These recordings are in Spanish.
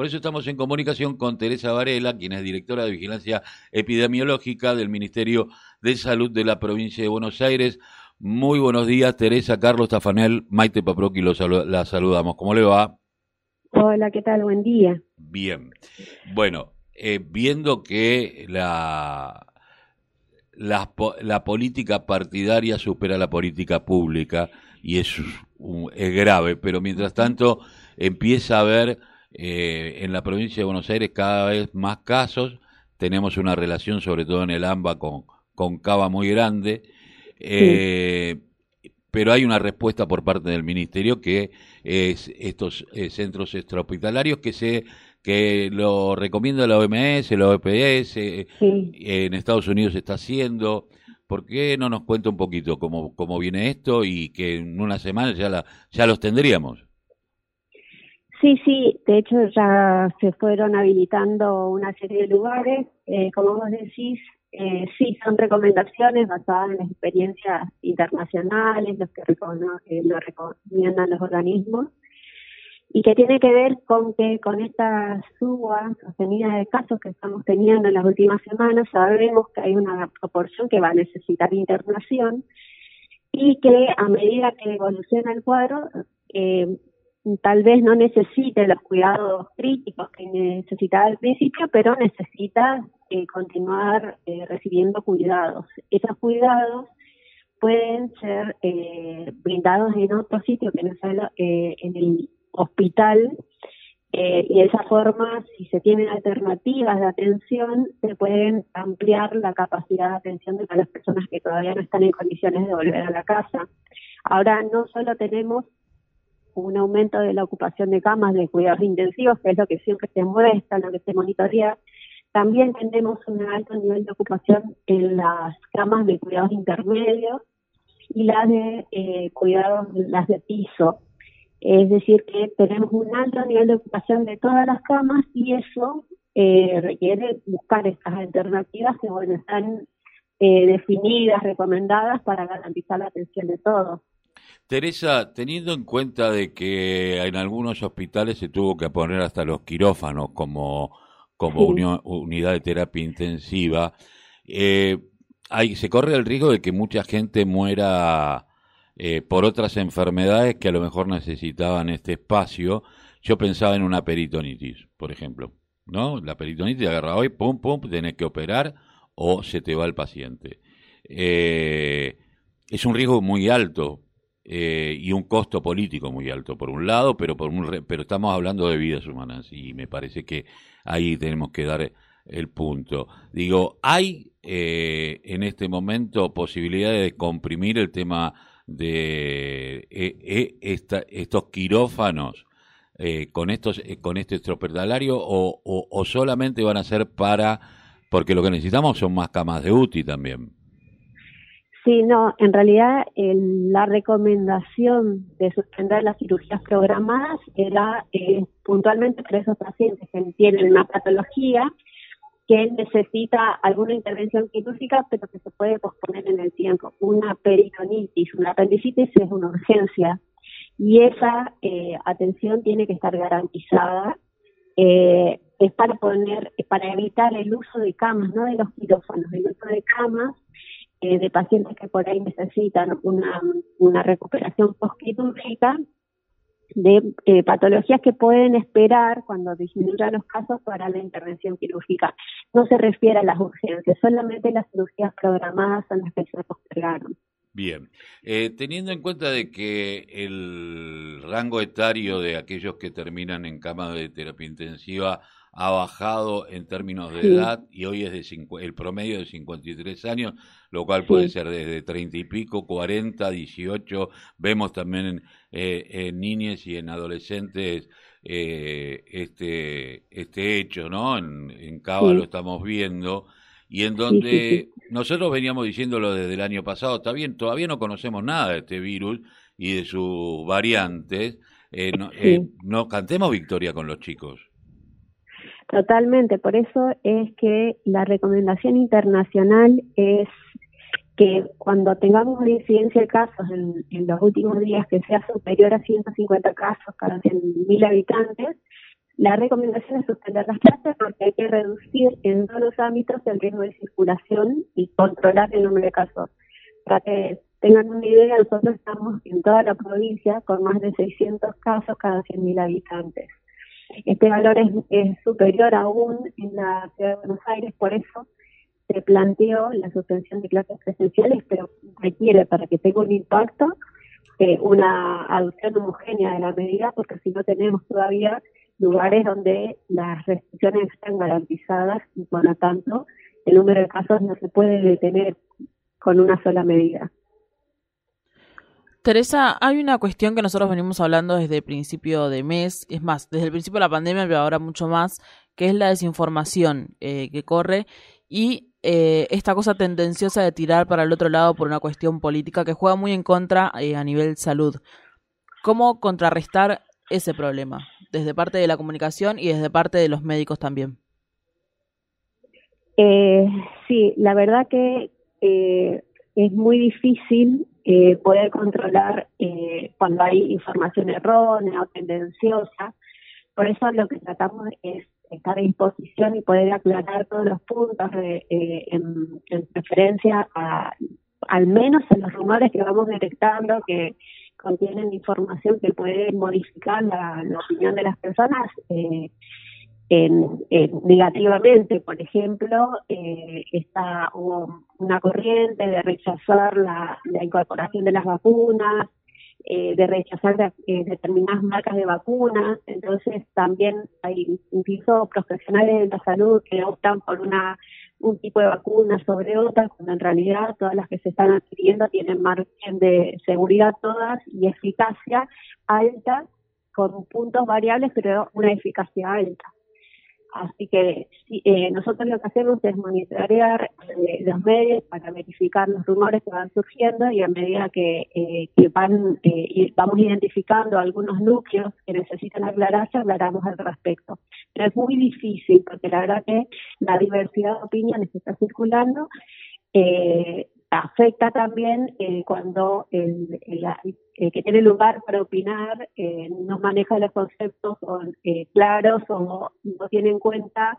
Por eso estamos en comunicación con Teresa Varela, quien es directora de Vigilancia Epidemiológica del Ministerio de Salud de la provincia de Buenos Aires. Muy buenos días, Teresa, Carlos Tafanel, Maite Paproqui, la saludamos. ¿Cómo le va? Hola, ¿qué tal? Buen día. Bien. Bueno, eh, viendo que la, la, la, política partidaria supera la política pública y es, es grave, pero mientras tanto empieza a haber eh, en la provincia de Buenos Aires cada vez más casos, tenemos una relación sobre todo en el AMBA con, con Cava muy grande, eh, pero hay una respuesta por parte del Ministerio que es estos eh, centros extrahospitalarios que se que lo recomienda la OMS, la OPS, en Estados Unidos se está haciendo. ¿Por qué no nos cuenta un poquito cómo, cómo viene esto y que en una semana ya, la, ya los tendríamos? Sí, sí, de hecho ya se fueron habilitando una serie de lugares. Eh, como vos decís, eh, sí, son recomendaciones basadas en las experiencias internacionales, los que eh, lo recomiendan los organismos, y que tiene que ver con que con esta suba sostenida de casos que estamos teniendo en las últimas semanas, sabemos que hay una proporción que va a necesitar internación y que a medida que evoluciona el cuadro, eh, tal vez no necesite los cuidados críticos que necesitaba al principio, pero necesita eh, continuar eh, recibiendo cuidados. Esos cuidados pueden ser eh, brindados en otro sitio que no sea en el hospital y de esa forma, si se tienen alternativas de atención, se pueden ampliar la capacidad de atención de las personas que todavía no están en condiciones de volver a la casa. Ahora no solo tenemos un aumento de la ocupación de camas de cuidados intensivos, que es lo que siempre se muestra, lo que se monitorea. También tenemos un alto nivel de ocupación en las camas de cuidados intermedios y las de eh, cuidados, las de piso. Es decir, que tenemos un alto nivel de ocupación de todas las camas y eso eh, requiere buscar estas alternativas que bueno, están eh, definidas, recomendadas para garantizar la atención de todos. Teresa, teniendo en cuenta de que en algunos hospitales se tuvo que poner hasta los quirófanos como, como unidad de terapia intensiva, eh, hay, se corre el riesgo de que mucha gente muera eh, por otras enfermedades que a lo mejor necesitaban este espacio. Yo pensaba en una peritonitis, por ejemplo, ¿no? La peritonitis agarra hoy, pum, pum, tenés que operar o se te va el paciente. Eh, es un riesgo muy alto eh, y un costo político muy alto por un lado, pero por un pero estamos hablando de vidas humanas y me parece que ahí tenemos que dar el punto. Digo, hay eh, en este momento posibilidades de comprimir el tema de eh, estos quirófanos con estos con este estroperdalario o, o, o solamente van a ser para porque lo que necesitamos son más camas de UTI también. Sí, no, en realidad la recomendación de suspender las cirugías programadas era eh, puntualmente para esos pacientes que tienen una patología que necesita alguna intervención quirúrgica, pero que se puede posponer en el tiempo. Una peritonitis, una apendicitis es una urgencia y esa eh, atención tiene que estar garantizada. Eh, es para poner, para evitar el uso de camas, no de los quirófanos, el uso de camas eh, de pacientes que por ahí necesitan una, una recuperación postquirúrgica de eh, patologías que pueden esperar cuando disminuyan los casos para la intervención quirúrgica. No se refiere a las urgencias, solamente las cirugías programadas son las que se postergaron. Bien, eh, teniendo en cuenta de que el rango etario de aquellos que terminan en cama de terapia intensiva ha bajado en términos de edad y hoy es de el promedio de 53 años, lo cual puede ser desde 30 y pico, 40, 18. Vemos también en, eh, en niñas y en adolescentes eh, este, este hecho, ¿no? En, en Cava lo estamos viendo y en donde nosotros veníamos diciéndolo desde el año pasado, está bien, todavía no conocemos nada de este virus y de sus variantes, eh, no, eh, no cantemos victoria con los chicos. Totalmente, por eso es que la recomendación internacional es que cuando tengamos una incidencia de casos en, los últimos días que sea superior a 150 casos cada 100.000 habitantes, la recomendación es suspender las clases porque hay que reducir en todos los ámbitos el riesgo de circulación y controlar el número de casos. Para que tengan una idea, nosotros estamos en toda la provincia con más de 600 casos cada 100.000 habitantes. Este valor es, superior aún en la ciudad de Buenos Aires, por eso se planteó la suspensión de clases presenciales, pero requiere para que tenga un impacto eh, una adopción homogénea de la medida, porque si no tenemos todavía lugares donde las restricciones están garantizadas y por lo tanto el número de casos no se puede detener con una sola medida. Teresa, hay una cuestión que nosotros venimos hablando desde el principio de mes, es más, desde el principio de la pandemia, pero ahora mucho más, que es la desinformación eh, que corre y eh, esta cosa tendenciosa de tirar para el otro lado por una cuestión política que juega muy en contra eh, a nivel salud. ¿Cómo contrarrestar ese problema, desde parte de la comunicación y desde parte de los médicos también. Eh, sí, la verdad que es muy difícil eh, poder controlar eh, cuando hay información errónea o tendenciosa. Por eso lo que tratamos es estar a disposición y poder aclarar todos los puntos de, en, en referencia a, al menos en los rumores que vamos detectando que contienen información que puede modificar la, opinión de las personas eh, en, negativamente. Por ejemplo, eh, está hubo una corriente de rechazar la, incorporación de las vacunas, eh, de rechazar eh, determinadas marcas de vacunas. Entonces, también hay incluso profesionales de la salud que optan por una un tipo de vacuna sobre otra, cuando en realidad todas las que se están adquiriendo tienen margen de seguridad todas y eficacia alta, con puntos variables, pero una eficacia alta. Así que eh, nosotros lo que hacemos es monitorear eh, los medios para verificar los rumores que van surgiendo y a medida que, eh, que van eh, vamos identificando algunos núcleos que necesitan aclararse, aclaramos al respecto. Pero es muy difícil porque la verdad que la diversidad de opiniones que está circulando eh, afecta también eh, cuando el, que tiene lugar para opinar eh, no maneja los conceptos eh, claros o no tiene en cuenta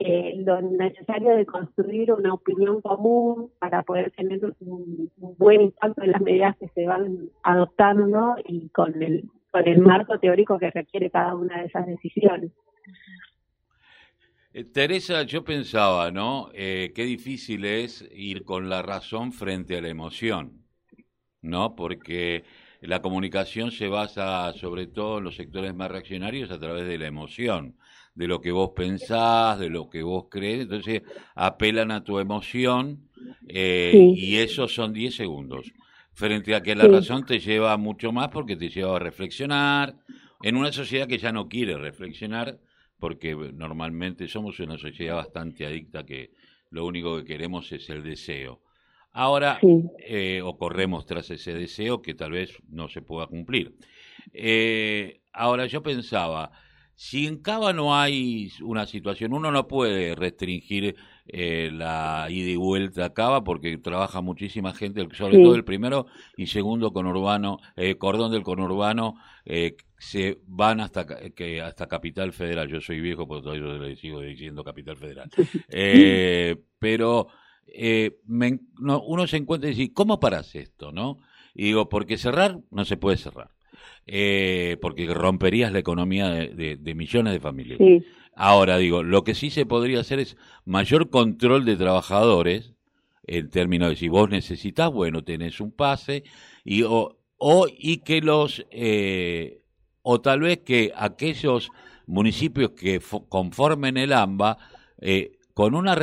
lo necesario de construir una opinión común para poder tener un, buen impacto en las medidas que se van adoptando y con el, con el marco teórico que requiere cada una de esas decisiones. Eh, Teresa, yo pensaba, ¿no? Eh, qué difícil es ir con la razón frente a la emoción, ¿no? Porque la comunicación se basa sobre todo en los sectores más reaccionarios a través de la emoción, de lo que vos pensás, de lo que vos crees, entonces apelan a tu emoción eh, y esos son 10 segundos, frente a que la razón te lleva mucho más porque te lleva a reflexionar, en una sociedad que ya no quiere reflexionar, porque normalmente somos una sociedad bastante adicta que lo único que queremos es el deseo. Ahora, eh, o corremos tras ese deseo que tal vez no se pueda cumplir. Eh, ahora, yo pensaba, si en Cava no hay una situación, uno no puede restringir eh, la ida y vuelta a Cava porque trabaja muchísima gente, sobre todo el primero y segundo conurbano, eh, cordón del conurbano, eh, se van hasta que hasta Capital Federal. Yo soy viejo, por todavía le sigo diciendo Capital Federal. pero uno se encuentra y dice, ¿cómo paras esto? no Y digo, porque cerrar no se puede cerrar eh, porque romperías la economía de, millones de familias. Ahora digo, lo que sí se podría hacer es mayor control de trabajadores, en términos de si vos necesitas, bueno, tenés un pase, y, o, o y que los, eh, o tal vez que aquellos municipios que conformen el AMBA, eh, con una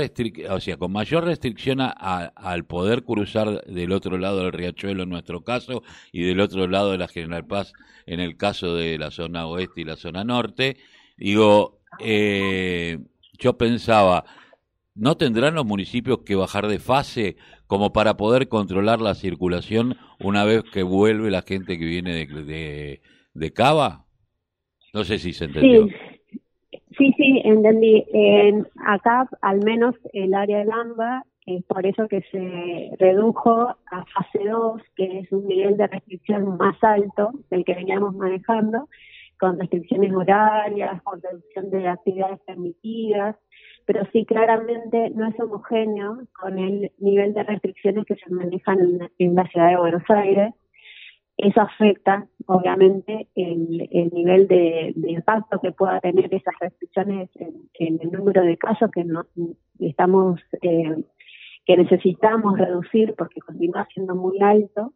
o sea, con mayor restricción al poder cruzar del otro lado del riachuelo en nuestro caso y del otro lado de la General Paz en el caso de la zona oeste y la zona norte, digo, eh, yo pensaba, ¿no tendrán los municipios que bajar de fase como para poder controlar la circulación una vez que vuelve la gente que viene de, Cava? No sé si se entendió. Sí, sí, entendí. En acá, al menos el área del AMBA, es por eso que se redujo a fase 2, que es un nivel de restricción más alto del que veníamos manejando. con restricciones horarias, con reducción de actividades permitidas, pero sí claramente no es homogéneo con el nivel de restricciones que se manejan en, la ciudad de Buenos Aires. Eso afecta, obviamente, el, el nivel de, impacto que pueda tener esas restricciones en, el número de casos que no, estamos eh, que necesitamos reducir porque continúa siendo muy alto.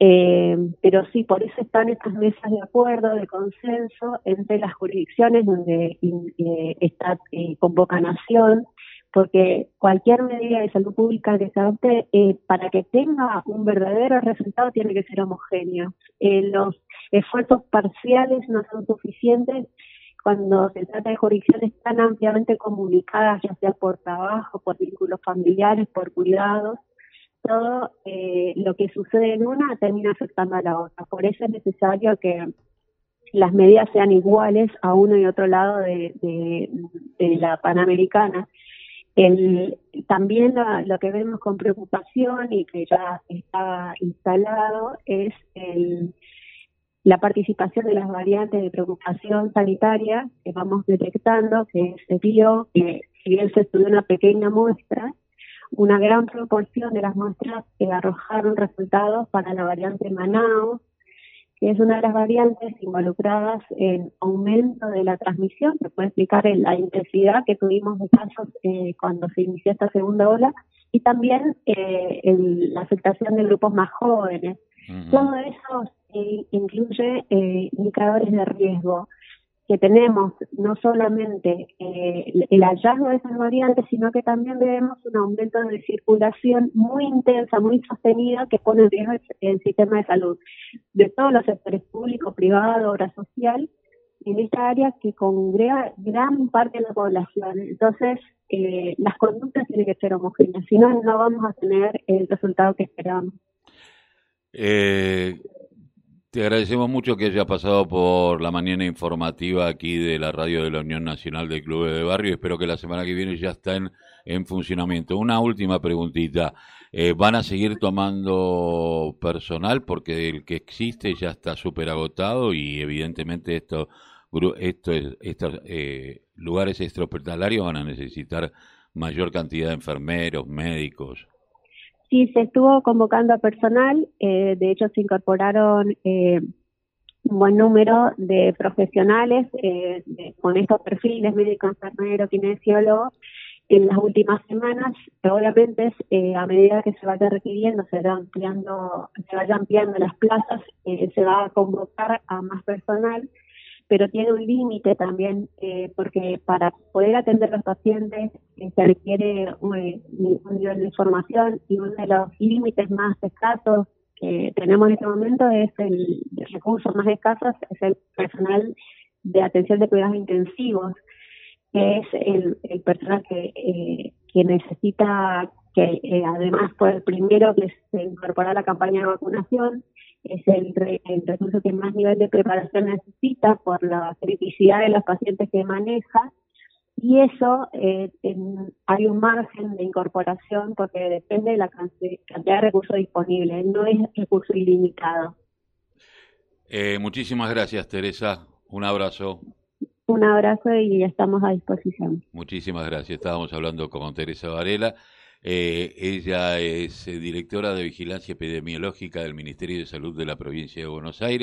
Eh, pero sí, por eso están estas mesas de acuerdo, de consenso entre las jurisdicciones donde eh, está eh, convocanación, porque cualquier medida de salud pública que se adopte, eh, para que tenga un verdadero resultado, tiene que ser homogéneo. los esfuerzos parciales no son suficientes cuando se trata de jurisdicciones tan ampliamente comunicadas, ya sea por trabajo, por vínculos familiares, por cuidados todo eh, lo que sucede en una termina afectando a la otra. Por eso es necesario que las medidas sean iguales a uno y otro lado de, la Panamericana. El, también lo, que vemos con preocupación y que ya está instalado es el, la participación de las variantes de preocupación sanitaria que vamos detectando, que se vio que si bien se estudió una pequeña muestra, una gran proporción de las muestras que arrojaron resultados para la variante Manaus, que es una de las variantes involucradas en aumento de la transmisión, se puede explicar la intensidad que tuvimos de casos eh, cuando se inició esta segunda ola, y también eh, la afectación de grupos más jóvenes. Todo eso eh, incluye indicadores de riesgo que tenemos no solamente eh, el hallazgo de esas variantes, sino que también vemos un aumento de circulación muy intensa, muy sostenida, que pone en riesgo el, sistema de salud de todos los sectores públicos, privado, obra social, en esta área que congrega gran parte de la población. Entonces, eh, las conductas tienen que ser homogéneas, si no, no vamos a tener el resultado que esperamos. Eh, te agradecemos mucho que haya pasado por la mañana informativa aquí de la radio de la Unión Nacional de Clubes de Barrio. Espero que la semana que viene ya estén en funcionamiento. Una última preguntita. Eh, ¿Van a seguir tomando personal? Porque el que existe ya está súper agotado y evidentemente esto, esto, estos eh, lugares extrahospitalarios van a necesitar mayor cantidad de enfermeros, médicos. Sí, se estuvo convocando a personal, eh, de hecho se incorporaron eh, un buen número de profesionales eh, con estos perfiles, médico, enfermero, kinesiólogo, en las últimas semanas. Obviamente, a medida que se vaya requiriendo, se, va ampliando, se vaya ampliando las plazas, se va a convocar a más personal pero tiene un límite también, eh, porque para poder atender a los pacientes eh, se requiere un, nivel de información y uno de los límites más escasos que tenemos en este momento es el, recurso más escaso, es el personal de atención de cuidados intensivos, que es el, personal que, eh, que necesita, que además fue el primero que se incorporó a la campaña de vacunación, es el, recurso que más nivel de preparación necesita por la criticidad de los pacientes que maneja y eso eh, hay un margen de incorporación porque depende de la cantidad de recursos disponibles, no es recurso ilimitado. Eh, muchísimas gracias, Teresa. Un abrazo. Un abrazo y ya estamos a disposición. Muchísimas gracias. Estábamos hablando con Teresa Varela. Eh, ella es eh, directora de Vigilancia Epidemiológica del Ministerio de Salud de la provincia de Buenos Aires.